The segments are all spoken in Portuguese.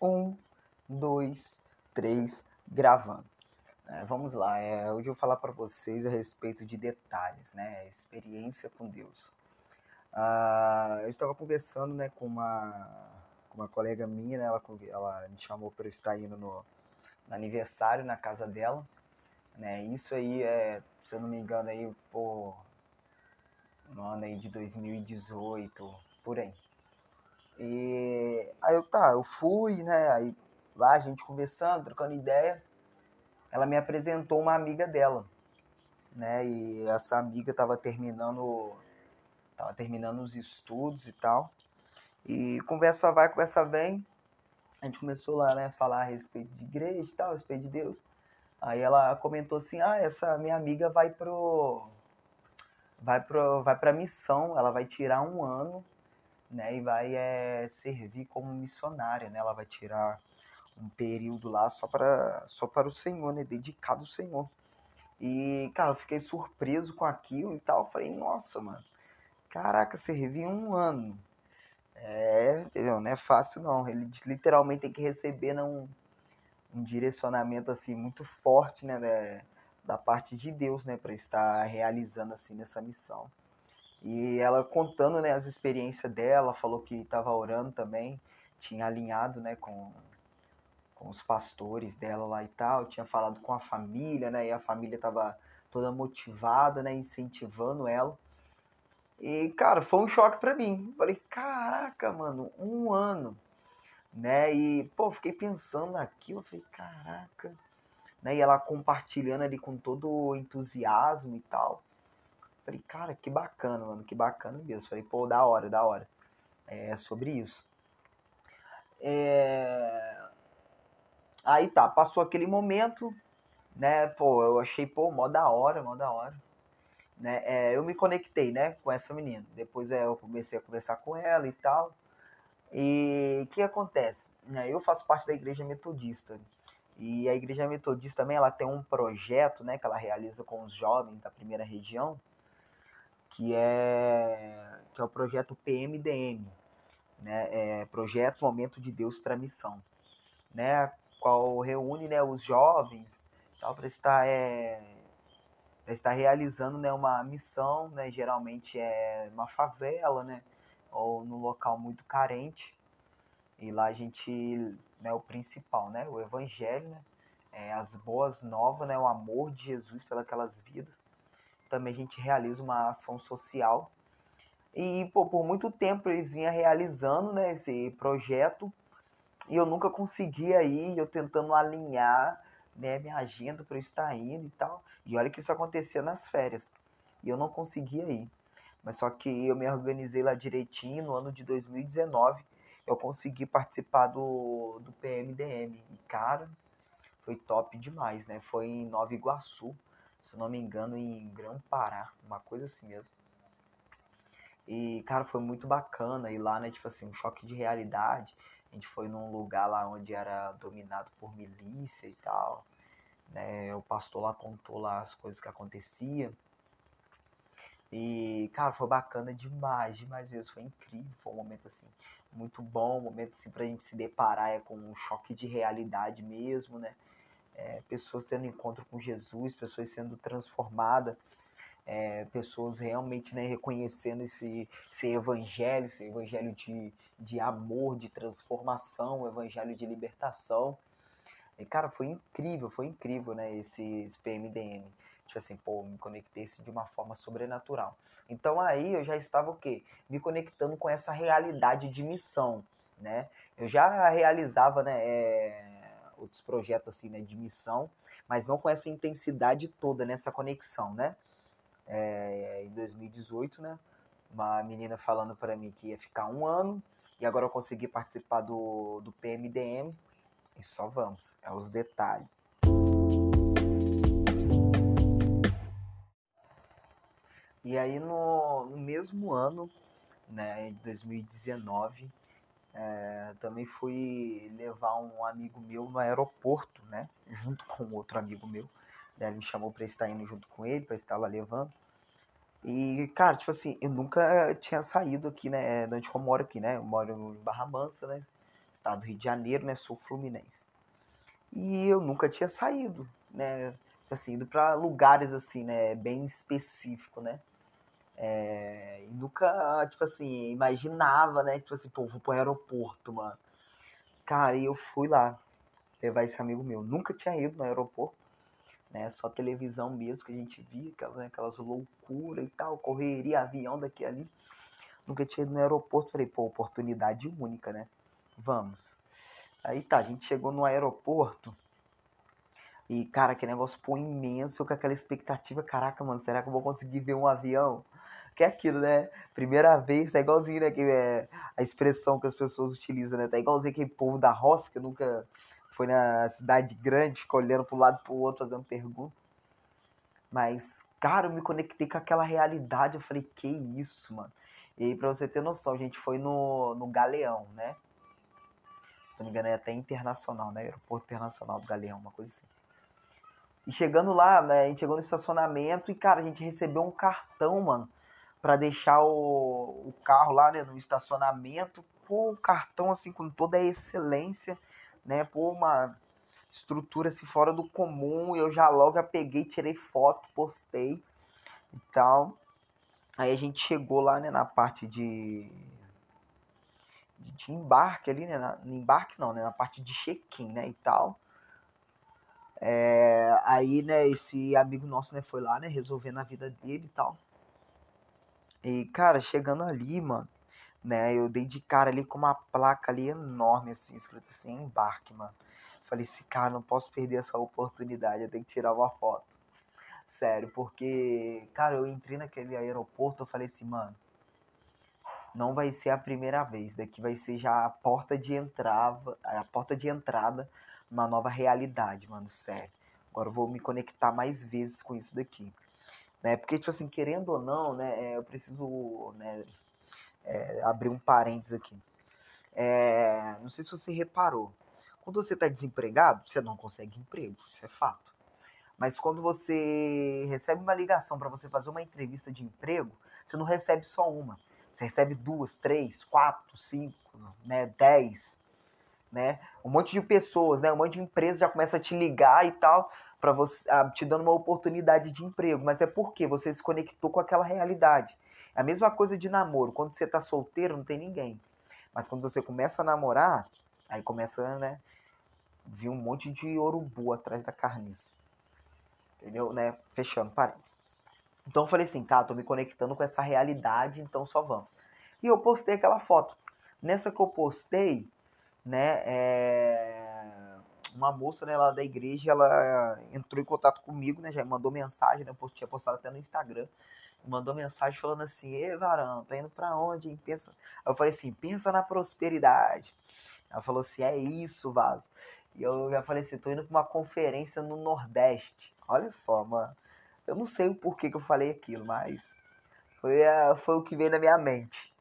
Um, dois, três, gravando. É, vamos lá, é, hoje eu vou falar para vocês a respeito de detalhes, né? Experiência com Deus. Ah, eu estava conversando né, com, uma, com uma colega minha, né, ela, ela me chamou para eu estar indo no, no, aniversário na casa dela. Né? Isso aí é, se eu não me engano, aí, por no ano aí de 2018, por aí. E aí eu tá, eu fui, né? Aí lá a gente conversando, trocando ideia, ela me apresentou uma amiga dela, né? E essa amiga tava terminando tava terminando os estudos e tal. E conversa vai, conversa vem. A gente começou lá, né, falar a respeito de igreja e tal, a respeito de Deus. Aí ela comentou assim: "Ah, essa minha amiga vai pro vai pro vai para missão, ela vai tirar um ano né, e vai é, servir como missionária, né? Ela vai tirar um período lá só para só para o Senhor, né, dedicado ao Senhor. E, cara, eu fiquei surpreso com aquilo e tal. Eu falei, nossa, mano, caraca, servir um ano. É, entendeu? Não é fácil não. Ele literalmente tem que receber né, um, um direcionamento assim muito forte, né, da, da parte de Deus, né, para estar realizando assim nessa missão. E ela contando né, as experiências dela, falou que estava orando também, tinha alinhado né, com, com os pastores dela lá e tal, tinha falado com a família, né, e a família estava toda motivada, né, incentivando ela. E, cara, foi um choque para mim. Falei, caraca, mano, um ano, né? E, pô, fiquei pensando naquilo, falei, caraca. Né? E ela compartilhando ali com todo o entusiasmo e tal. Falei, cara, que bacana, mano, que bacana mesmo. Falei, pô, da hora, da hora. É sobre isso. É... Aí tá, passou aquele momento, né? Pô, eu achei, pô, mó da hora, mó da hora. Né? É, eu me conectei, né, com essa menina. Depois é, eu comecei a conversar com ela e tal. E o que acontece? Né, eu faço parte da igreja metodista. E a igreja metodista também ela tem um projeto, né, que ela realiza com os jovens da primeira região, que é, que é o projeto PMDM, né? É Projeto Momento de Deus para Missão, né? Qual reúne né, os jovens para estar, é, estar realizando né, uma missão, né? Geralmente é uma favela, né? Ou num local muito carente. E lá a gente, né, o principal, né? O evangelho, né? É, as boas novas, né? O amor de Jesus pelas vidas também a gente realiza uma ação social. E pô, por muito tempo eles vinham realizando né, esse projeto e eu nunca conseguia ir, eu tentando alinhar né, minha agenda para eu estar indo e tal. E olha que isso acontecia nas férias e eu não conseguia ir. Mas só que eu me organizei lá direitinho no ano de 2019. Eu consegui participar do, do PMDM. E, cara, foi top demais, né? Foi em Nova Iguaçu se não me engano, em Grão-Pará, uma coisa assim mesmo. E, cara, foi muito bacana. E lá, né, tipo assim, um choque de realidade. A gente foi num lugar lá onde era dominado por milícia e tal. Né? O pastor lá contou lá as coisas que aconteciam. E, cara, foi bacana demais, demais mesmo. Foi incrível. Foi um momento, assim, muito bom. Um momento, assim, pra gente se deparar é, com um choque de realidade mesmo, né? É, pessoas tendo encontro com Jesus, pessoas sendo transformadas, é, pessoas realmente né, reconhecendo esse, esse evangelho, esse evangelho de, de amor, de transformação, evangelho de libertação. E, cara, foi incrível, foi incrível, né, esse, esse PMDM. Tipo assim, pô, me conectei de uma forma sobrenatural. Então aí eu já estava o quê? Me conectando com essa realidade de missão, né? Eu já realizava, né, é, outros projetos assim, né, de missão, mas não com essa intensidade toda nessa conexão, né? É, em 2018, né? Uma menina falando para mim que ia ficar um ano e agora eu consegui participar do, do PMDM e só vamos, é os detalhes. E aí no, no mesmo ano, né, em 2019, é, também fui levar um amigo meu no aeroporto, né? Junto com outro amigo meu. Ele me chamou para estar indo junto com ele, para estar lá levando. E, cara, tipo assim, eu nunca tinha saído aqui, né? De onde eu moro aqui, né? Eu moro em Barra Mansa, né? estado do Rio de Janeiro, né? Sou fluminense. E eu nunca tinha saído, né? Assim, ido para lugares assim, né? Bem específico, né? É, e nunca, tipo assim, imaginava, né? Tipo assim, pô, vou pro aeroporto, mano. Cara, e eu fui lá levar esse amigo meu. Nunca tinha ido no aeroporto, né? Só televisão mesmo que a gente via, aquelas, né? aquelas loucuras e tal, correria, avião daqui ali. Nunca tinha ido no aeroporto. Falei, pô, oportunidade única, né? Vamos. Aí tá, a gente chegou no aeroporto. E, cara, que negócio pô imenso, com aquela expectativa, caraca, mano, será que eu vou conseguir ver um avião? Que é aquilo, né? Primeira vez, tá igualzinho, né? Que é a expressão que as pessoas utilizam, né? Tá igualzinho aquele povo da roça que nunca foi na cidade grande, ficou olhando pro lado pro outro, fazendo pergunta. Mas, cara, eu me conectei com aquela realidade, eu falei, que isso, mano. E aí, pra você ter noção, a gente foi no, no Galeão, né? Se não me engano, é até internacional, né? Aeroporto Internacional do Galeão, uma coisa assim. E chegando lá, né, a gente chegou no estacionamento e, cara, a gente recebeu um cartão, mano, para deixar o, o carro lá, né, no estacionamento. Pô, um cartão, assim, com toda a excelência, né? Pô, uma estrutura, assim, fora do comum. Eu já logo peguei, tirei foto, postei e tal. Aí a gente chegou lá, né, na parte de de embarque ali, né? Na, embarque não, né? Na parte de check-in, né? E tal. É, aí, né, esse amigo nosso, né, foi lá, né, resolvendo a vida dele e tal. E, cara, chegando ali, mano, né, eu dei de cara ali com uma placa ali enorme, assim, escrito assim, embarque, mano. Falei assim, cara, não posso perder essa oportunidade, eu tenho que tirar uma foto. Sério, porque, cara, eu entrei naquele aeroporto, eu falei assim, mano, não vai ser a primeira vez, daqui vai ser já a porta de entrada, a porta de entrada uma nova realidade, mano, sério. Agora eu vou me conectar mais vezes com isso daqui. Né? Porque, tipo assim, querendo ou não, né, é, eu preciso né, é, abrir um parênteses aqui. É, não sei se você reparou. Quando você está desempregado, você não consegue emprego, isso é fato. Mas quando você recebe uma ligação para você fazer uma entrevista de emprego, você não recebe só uma. Você recebe duas, três, quatro, cinco, né, dez, né? Um monte de pessoas, né, um monte de empresas já começa a te ligar e tal, para você, te dando uma oportunidade de emprego. Mas é porque você se conectou com aquela realidade. É a mesma coisa de namoro. Quando você tá solteiro, não tem ninguém. Mas quando você começa a namorar, aí começa, né, vir um monte de urubu atrás da carniça. Entendeu, né? Fechando parênteses. Então eu falei assim, cara, tô me conectando com essa realidade, então só vamos. E eu postei aquela foto. Nessa que eu postei, né, é... uma moça né, lá da igreja, ela entrou em contato comigo, né, já mandou mensagem, né, eu tinha postado até no Instagram, mandou mensagem falando assim, Ei, Varão, tá indo pra onde, hein? Pensa... Eu falei assim, pensa na prosperidade. Ela falou assim, é isso, Vaso. E eu já falei assim, tô indo pra uma conferência no Nordeste. Olha só, mano. Eu não sei o porquê que eu falei aquilo, mas foi, a, foi o que veio na minha mente,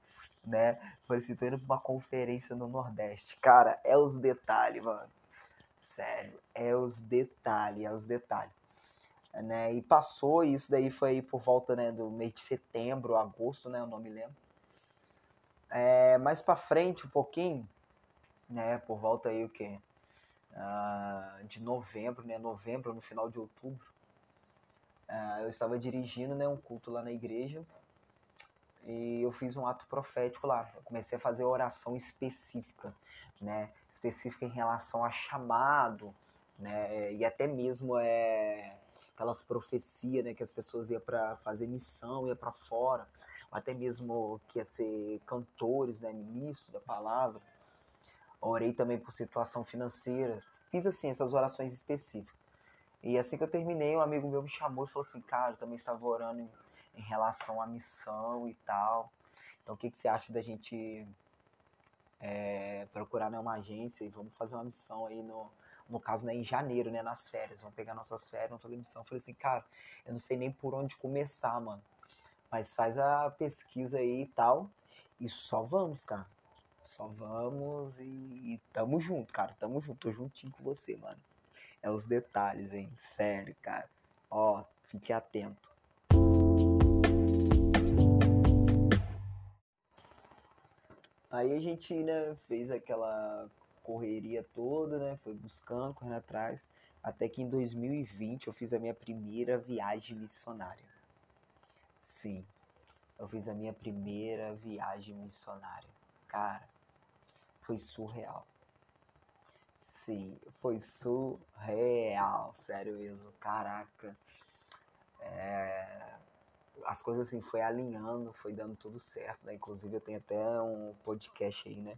né? Falei assim, tô indo pra uma conferência no Nordeste. Cara, é os detalhes, mano. Sério, é os detalhes, é os detalhes. Né? E passou, e isso daí foi por volta né, do mês de setembro, agosto, né? Eu não me lembro. É, mais pra frente um pouquinho, né? Por volta aí o quê? Ah, de novembro, né? Novembro, no final de outubro Uh, eu estava dirigindo né, um culto lá na igreja e eu fiz um ato profético lá. Eu comecei a fazer oração específica, né, específica em relação a chamado, né, e até mesmo é aquelas profecias, né, que as pessoas iam para fazer missão, ia para fora, até mesmo que ia ser cantores, né, ministro da palavra. Orei também por situação financeira. Fiz assim essas orações específicas. E assim que eu terminei, um amigo meu me chamou e falou assim, cara, eu também estava orando em, relação à missão e tal. Então o que, que você acha da gente é, procurar né, uma agência e vamos fazer uma missão aí no, no caso, né, em janeiro, né, nas férias. Vamos pegar nossas férias, vamos fazer missão. Eu falei assim, cara, eu não sei nem por onde começar, mano. Mas faz a pesquisa aí e tal. E só vamos, cara. Só vamos e, e tamo junto, cara. Tamo junto. Tô juntinho com você, mano. É os detalhes, hein? Sério, cara. Ó, fique atento. Aí a gente, né, fez aquela correria toda, né? Foi buscando, correndo atrás. Até que em 2020 eu fiz a minha primeira viagem missionária. Sim, eu fiz a minha primeira viagem missionária. Cara, foi surreal. Sim, foi surreal, sério mesmo. Caraca. É... As coisas assim foi alinhando, foi dando tudo certo, né? Inclusive eu tenho até um podcast aí, né?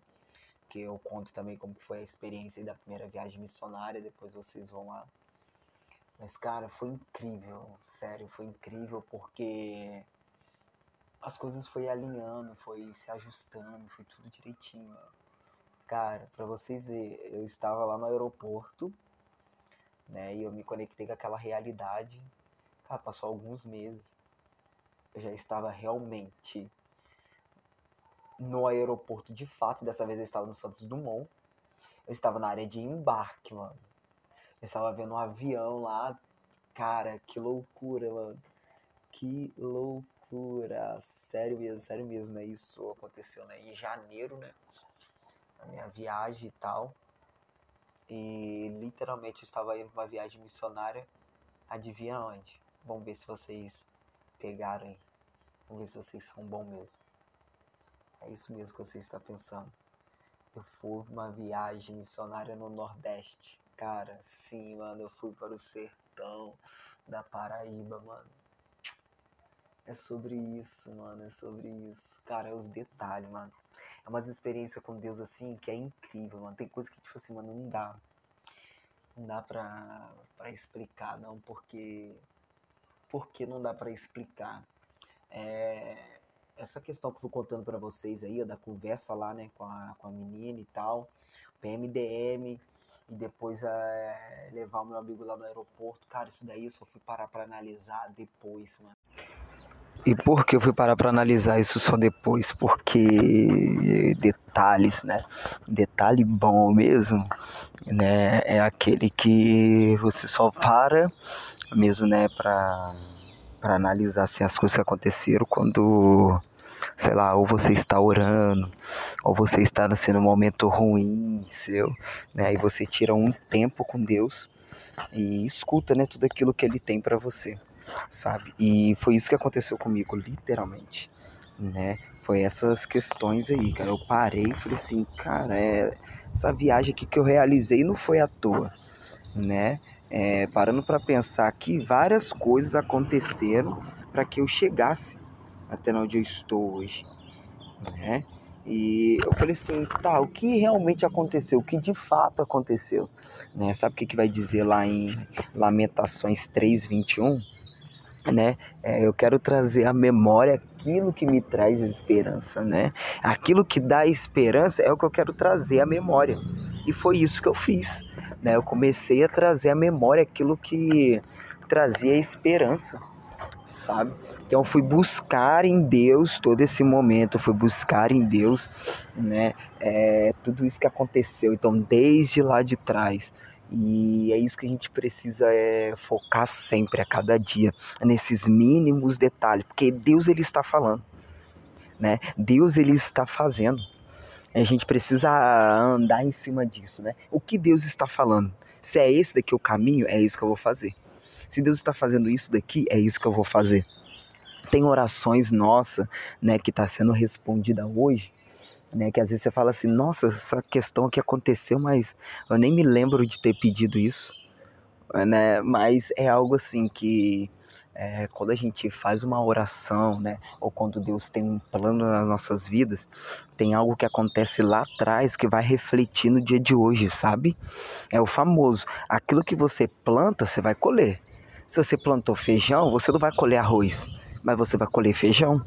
Que eu conto também como foi a experiência da primeira viagem missionária, depois vocês vão lá. Mas cara, foi incrível, sério, foi incrível porque as coisas foi alinhando, foi se ajustando, foi tudo direitinho. Cara, para vocês verem, eu estava lá no aeroporto, né? E eu me conectei com aquela realidade. Cara, passou alguns meses. Eu já estava realmente no aeroporto de fato. Dessa vez eu estava no Santos Dumont. Eu estava na área de embarque, mano. Eu estava vendo um avião lá. Cara, que loucura, mano. Que loucura. Sério mesmo, sério mesmo, né? Isso aconteceu né? em janeiro, né? a minha viagem e tal. E literalmente eu estava indo para uma viagem missionária. Adivinha onde? Vamos ver se vocês pegaram aí. Vamos ver se vocês são bons mesmo. É isso mesmo que você está pensando. Eu fui uma viagem missionária no Nordeste. Cara, sim, mano, eu fui para o sertão da Paraíba, mano. É sobre isso, mano, é sobre isso. Cara, é os detalhes, mano. É umas experiências com Deus assim que é incrível, mano. Tem coisa que, tipo assim, mano, não dá. Não dá pra, pra explicar, não, porque. Porque não dá pra explicar. É, essa questão que eu fui contando para vocês aí, da conversa lá, né, com a, com a menina e tal, PMDM, e depois é, levar o meu amigo lá no aeroporto. Cara, isso daí eu só fui parar pra analisar depois, mano. E por que eu fui parar para analisar isso só depois? Porque detalhes, né? Detalhe bom mesmo, né? É aquele que você só para mesmo, né? Para para analisar assim, as coisas que aconteceram quando, sei lá, ou você está orando, ou você está assim, num momento ruim seu, né? E você tira um tempo com Deus e escuta, né? Tudo aquilo que Ele tem para você sabe? E foi isso que aconteceu comigo, literalmente, né? Foi essas questões aí, cara. Eu parei e falei assim, cara, é, essa viagem aqui que eu realizei não foi à toa, né? É, parando para pensar que várias coisas aconteceram para que eu chegasse até onde eu estou hoje, né? E eu falei assim, tá, o que realmente aconteceu? O que de fato aconteceu? Né? Sabe o que, que vai dizer lá em Lamentações 3:21? Né? É, eu quero trazer à memória aquilo que me traz esperança, né? Aquilo que dá esperança é o que eu quero trazer à memória. E foi isso que eu fiz, né? Eu comecei a trazer à memória aquilo que trazia esperança, sabe? Então fui buscar em Deus todo esse momento, fui buscar em Deus, né? É, tudo isso que aconteceu. Então desde lá de trás e é isso que a gente precisa é, focar sempre, a cada dia, nesses mínimos detalhes, porque Deus ele está falando, né? Deus ele está fazendo. A gente precisa andar em cima disso, né? O que Deus está falando? Se é esse daqui o caminho, é isso que eu vou fazer. Se Deus está fazendo isso daqui, é isso que eu vou fazer. Tem orações nossa, né, que está sendo respondida hoje, né? Que às vezes você fala assim, nossa, essa questão que aconteceu, mas eu nem me lembro de ter pedido isso, né? Mas é algo assim que é, quando a gente faz uma oração, né? Ou quando Deus tem um plano nas nossas vidas, tem algo que acontece lá atrás que vai refletir no dia de hoje, sabe? É o famoso, aquilo que você planta, você vai colher. Se você plantou feijão, você não vai colher arroz, mas você vai colher feijão.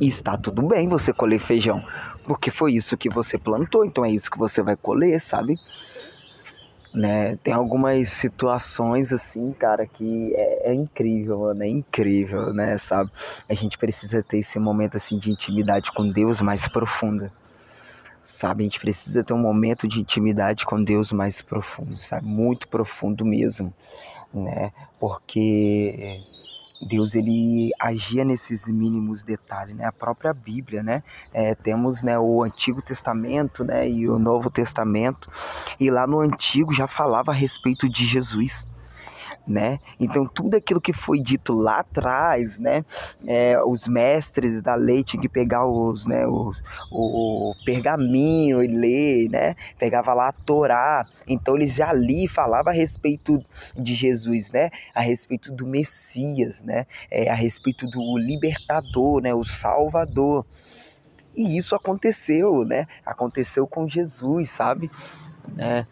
E está tudo bem você colher feijão, porque foi isso que você plantou, então é isso que você vai colher, sabe? Né? Tem algumas situações assim, cara, que é, é, incrível, mano, é incrível, né, sabe? A gente precisa ter esse momento assim de intimidade com Deus mais profunda. Sabe, a gente precisa ter um momento de intimidade com Deus mais profundo, sabe? Muito profundo mesmo, né? Porque Deus ele agia nesses mínimos detalhes, né? A própria Bíblia, né? É, temos né, o Antigo Testamento, né? E o Novo Testamento. E lá no Antigo já falava a respeito de Jesus né? Então tudo aquilo que foi dito lá atrás, né? É, os mestres da lei tinham que pegar os, né? Os, o, pergaminho e ler, né? Pegava lá a Torá. Então eles já ali falavam a respeito de Jesus, né? A respeito do Messias, né? É, a respeito do libertador, né? O Salvador. E isso aconteceu, né? Aconteceu com Jesus, sabe? Né?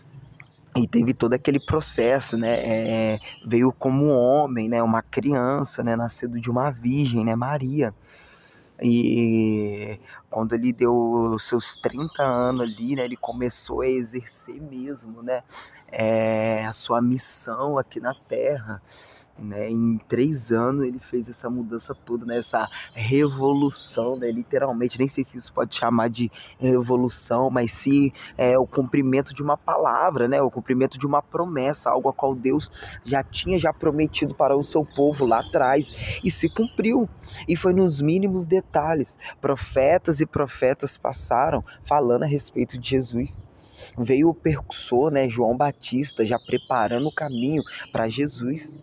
E teve todo aquele processo, né? É, veio como homem, né? Uma criança, né? Nascido de uma virgem, né? Maria. E quando ele deu seus 30 anos ali, né? Ele começou a exercer mesmo, né? É, a sua missão aqui na Terra. Né? Em três anos ele fez essa mudança toda, né? essa revolução, né? literalmente. Nem sei se isso pode chamar de revolução, mas sim é, o cumprimento de uma palavra, né? o cumprimento de uma promessa, algo a qual Deus já tinha já prometido para o seu povo lá atrás e se cumpriu. E foi nos mínimos detalhes. Profetas e profetas passaram falando a respeito de Jesus veio o percussor, né, João Batista, já preparando o caminho para Jesus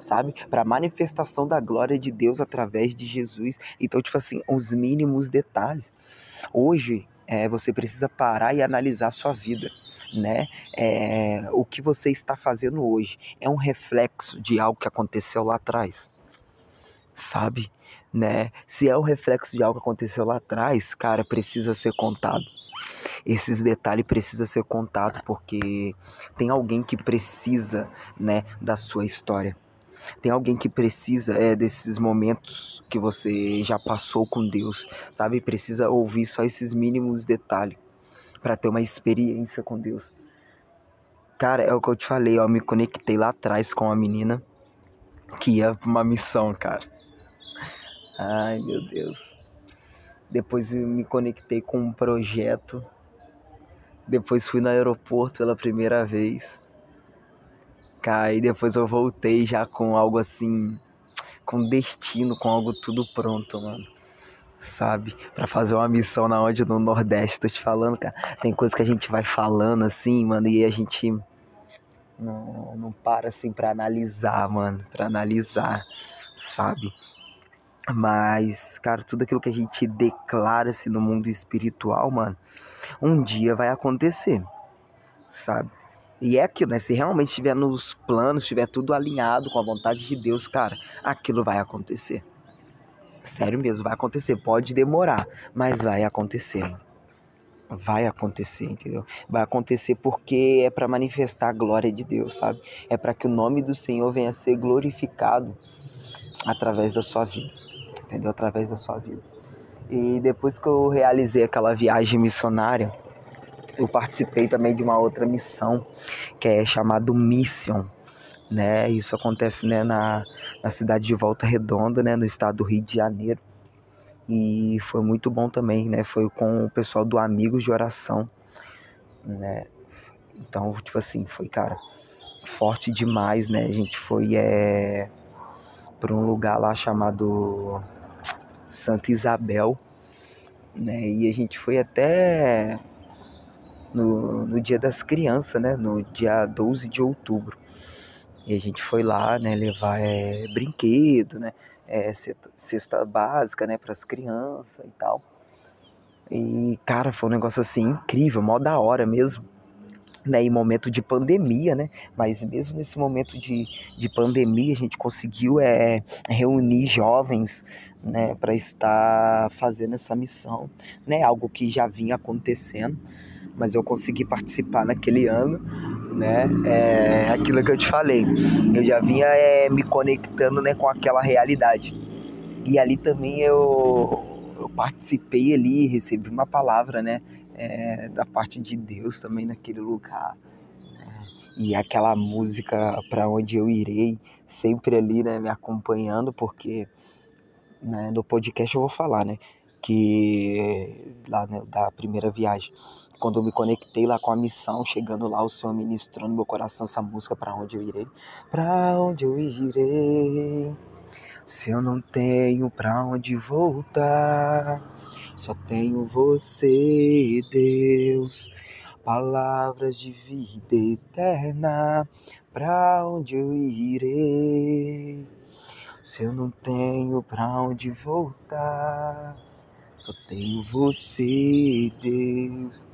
sabe? Para manifestação da glória de Deus através de Jesus. Então, tipo assim, os mínimos detalhes. Hoje, é, você precisa parar e analisar a sua vida, né? É, o que você está fazendo hoje é um reflexo de algo que aconteceu lá atrás, sabe? Né? Se é um reflexo de algo que aconteceu lá atrás, cara, precisa ser contado. Esses detalhes precisam ser contados porque tem alguém que precisa, né, da sua história. Tem alguém que precisa é, desses momentos que você já passou com Deus, sabe? Precisa ouvir só esses mínimos detalhes para ter uma experiência com Deus. Cara, é o que eu te falei, ó, eu me conectei lá atrás com uma menina que ia pra uma missão, cara. Ai, meu Deus. Depois eu me conectei com um projeto. Depois fui no aeroporto pela primeira vez. Cara, e depois eu voltei já com algo assim, com destino, com algo tudo pronto, mano. Sabe? para fazer uma missão na onde no Nordeste, tô te falando, cara. Tem coisa que a gente vai falando assim, mano, e a gente não, não para assim pra analisar, mano. Pra analisar, sabe? Mas, cara, tudo aquilo que a gente declara assim no mundo espiritual, mano, um dia vai acontecer, sabe? E é aquilo, né? Se realmente estiver nos planos, estiver tudo alinhado com a vontade de Deus, cara, aquilo vai acontecer. Sério mesmo, vai acontecer. Pode demorar, mas vai acontecer, mano. Vai acontecer, entendeu? Vai acontecer porque é para manifestar a glória de Deus, sabe? É para que o nome do Senhor venha a ser glorificado através da sua vida, entendeu? Através da sua vida. E depois que eu realizei aquela viagem missionária, eu participei também de uma outra missão que é chamado Mission, né? Isso acontece né, na, na cidade de Volta Redonda, né, no estado do Rio de Janeiro. E foi muito bom também, né? Foi com o pessoal do Amigos de Oração, né? Então, tipo assim, foi, cara, forte demais, né? A gente foi é, para um lugar lá chamado Santa Isabel, né? E a gente foi até no, no Dia das Crianças, né? No dia 12 de outubro. E a gente foi lá, né? Levar é, brinquedo, né? É, cesta básica, né? Para as crianças e tal. E, cara, foi um negócio assim incrível, mó da hora mesmo. Né, em momento de pandemia, né? Mas mesmo nesse momento de, de pandemia, a gente conseguiu é, reunir jovens né, para estar fazendo essa missão, né? Algo que já vinha acontecendo mas eu consegui participar naquele ano, né? É aquilo que eu te falei. Eu já vinha é, me conectando, né, com aquela realidade. E ali também eu, eu participei ali, recebi uma palavra, né, é, da parte de Deus também naquele lugar. Né? E aquela música para onde eu irei, sempre ali, né, me acompanhando, porque né, no podcast eu vou falar, né, que lá né, da primeira viagem quando eu me conectei lá com a missão, chegando lá, o Senhor ministrou no meu coração essa música, para onde eu irei? Para onde eu irei? Se eu não tenho pra onde voltar, só tenho você, Deus. Palavras de vida eterna, pra onde eu irei? Se eu não tenho pra onde voltar, só tenho você, Deus.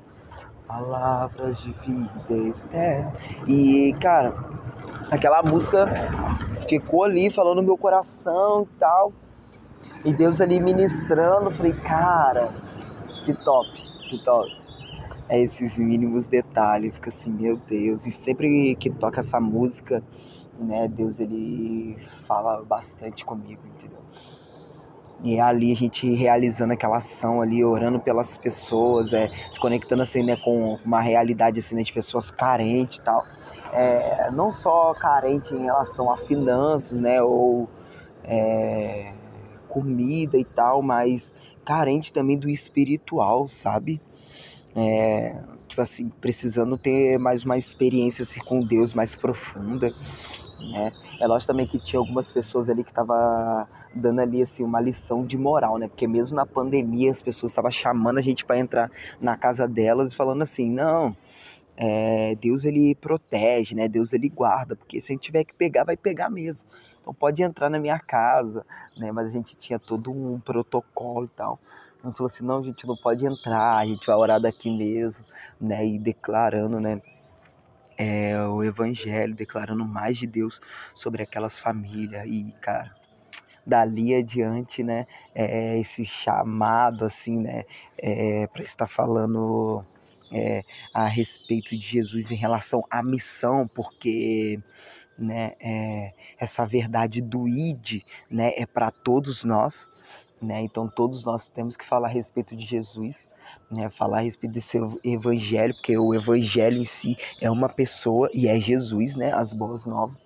Palavras de vida eterna. E, cara, aquela música ficou ali falando no meu coração e tal. E Deus ali ministrando, falei, cara, que top, que top. É esses mínimos detalhes, fica assim, meu Deus. E sempre que toca essa música, né, Deus ele fala bastante comigo, entendeu? E é ali a gente realizando aquela ação ali, orando pelas pessoas, é, se conectando assim, né, com uma realidade assim, né, de pessoas carentes e tal é, não só carente em relação a finanças, né, ou é, comida e tal, mas carente também do espiritual, sabe? É, tipo assim, precisando ter mais uma experiência assim, com Deus mais profunda, né? É lógico também que tinha algumas pessoas ali que tava dando ali assim uma lição de moral, né? Porque mesmo na pandemia as pessoas estavam chamando a gente para entrar na casa delas e falando assim, não, é, Deus ele protege, né? Deus ele guarda, porque se a gente tiver que pegar, vai pegar mesmo. Então pode entrar na minha casa, né? Mas a gente tinha todo um protocolo e tal. Então falou assim, não, a gente não pode entrar, a gente vai orar daqui mesmo, né? E declarando, né? É, o evangelho, declarando mais de Deus sobre aquelas famílias. E, cara, dali adiante, né? É, esse chamado, assim, né? É, para estar falando é, a respeito de Jesus em relação à missão, porque né, é, essa verdade do id né, é para todos nós. Né? Então todos nós temos que falar a respeito de Jesus, né? falar a respeito desse evangelho, porque o evangelho em si é uma pessoa e é Jesus, né? as boas novas.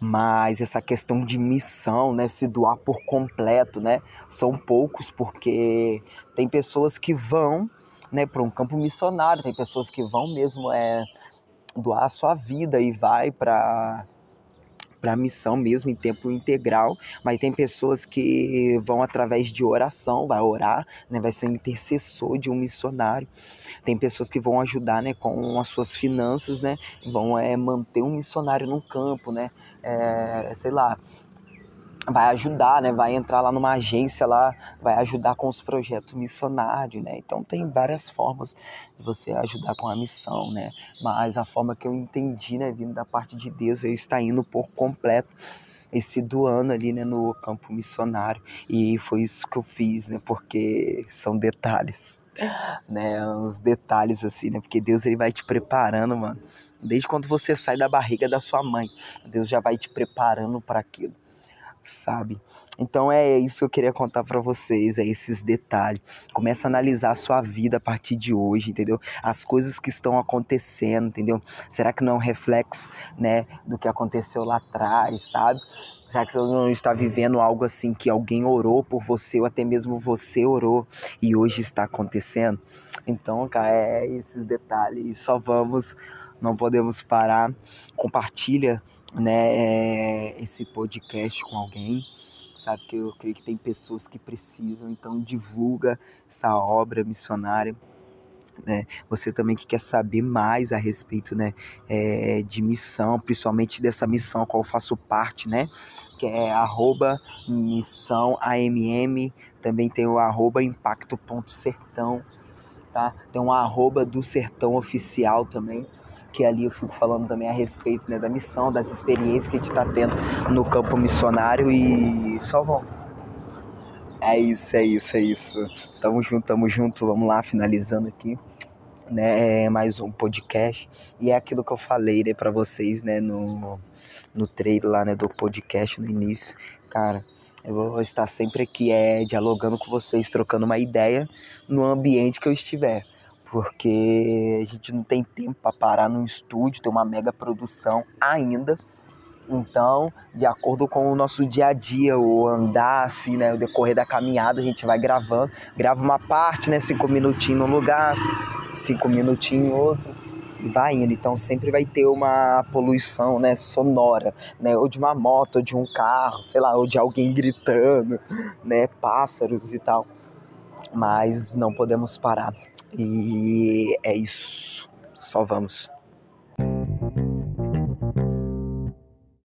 Mas essa questão de missão, né, se doar por completo, né, são poucos porque tem pessoas que vão né, para um campo missionário. Tem pessoas que vão mesmo é, doar a sua vida e vai para para missão mesmo em tempo integral, mas tem pessoas que vão através de oração, vai orar, né, vai ser um intercessor de um missionário. Tem pessoas que vão ajudar, né, com as suas finanças, né, vão é manter um missionário no campo, né, é, sei lá, vai ajudar, né? Vai entrar lá numa agência lá, vai ajudar com os projetos missionários, né? Então tem várias formas de você ajudar com a missão, né? Mas a forma que eu entendi, né, vindo da parte de Deus, eu está indo por completo esse doando ali, né, no campo missionário. E foi isso que eu fiz, né? Porque são detalhes, né? Uns detalhes assim, né? Porque Deus ele vai te preparando, mano. Desde quando você sai da barriga da sua mãe, Deus já vai te preparando para aquilo sabe? Então é isso que eu queria contar para vocês, é esses detalhes. Começa a analisar a sua vida a partir de hoje, entendeu? As coisas que estão acontecendo, entendeu? Será que não é um reflexo, né, do que aconteceu lá atrás, sabe? Será que você não está vivendo algo assim que alguém orou por você ou até mesmo você orou e hoje está acontecendo? Então, cara, é esses detalhes. Só vamos, não podemos parar. Compartilha né, é, esse podcast com alguém, sabe? Que eu creio que tem pessoas que precisam, então divulga essa obra missionária. Né? Você também que quer saber mais a respeito né, é, de missão, principalmente dessa missão a qual eu faço parte, né? Que é arroba missão AMM, também tem o arroba impacto.sertão, tá? Tem um arroba do sertão oficial também que ali eu fico falando também a respeito né, da missão, das experiências que a gente está tendo no campo missionário e só vamos. É isso, é isso, é isso. Tamo junto, tamo junto. Vamos lá, finalizando aqui, né? É mais um podcast. E é aquilo que eu falei, né, pra vocês, né, no, no trailer lá, né, do podcast no início. Cara, eu vou estar sempre aqui, é, dialogando com vocês, trocando uma ideia no ambiente que eu estiver porque a gente não tem tempo para parar no estúdio, ter uma mega produção ainda. Então, de acordo com o nosso dia a dia, o andar, assim, né, o decorrer da caminhada, a gente vai gravando. Grava uma parte, né, cinco minutinhos num lugar, cinco minutinhos em outro, e vai indo. Então sempre vai ter uma poluição, né, sonora, né, ou de uma moto, ou de um carro, sei lá, ou de alguém gritando, né, pássaros e tal. Mas não podemos parar. E é isso. Só vamos.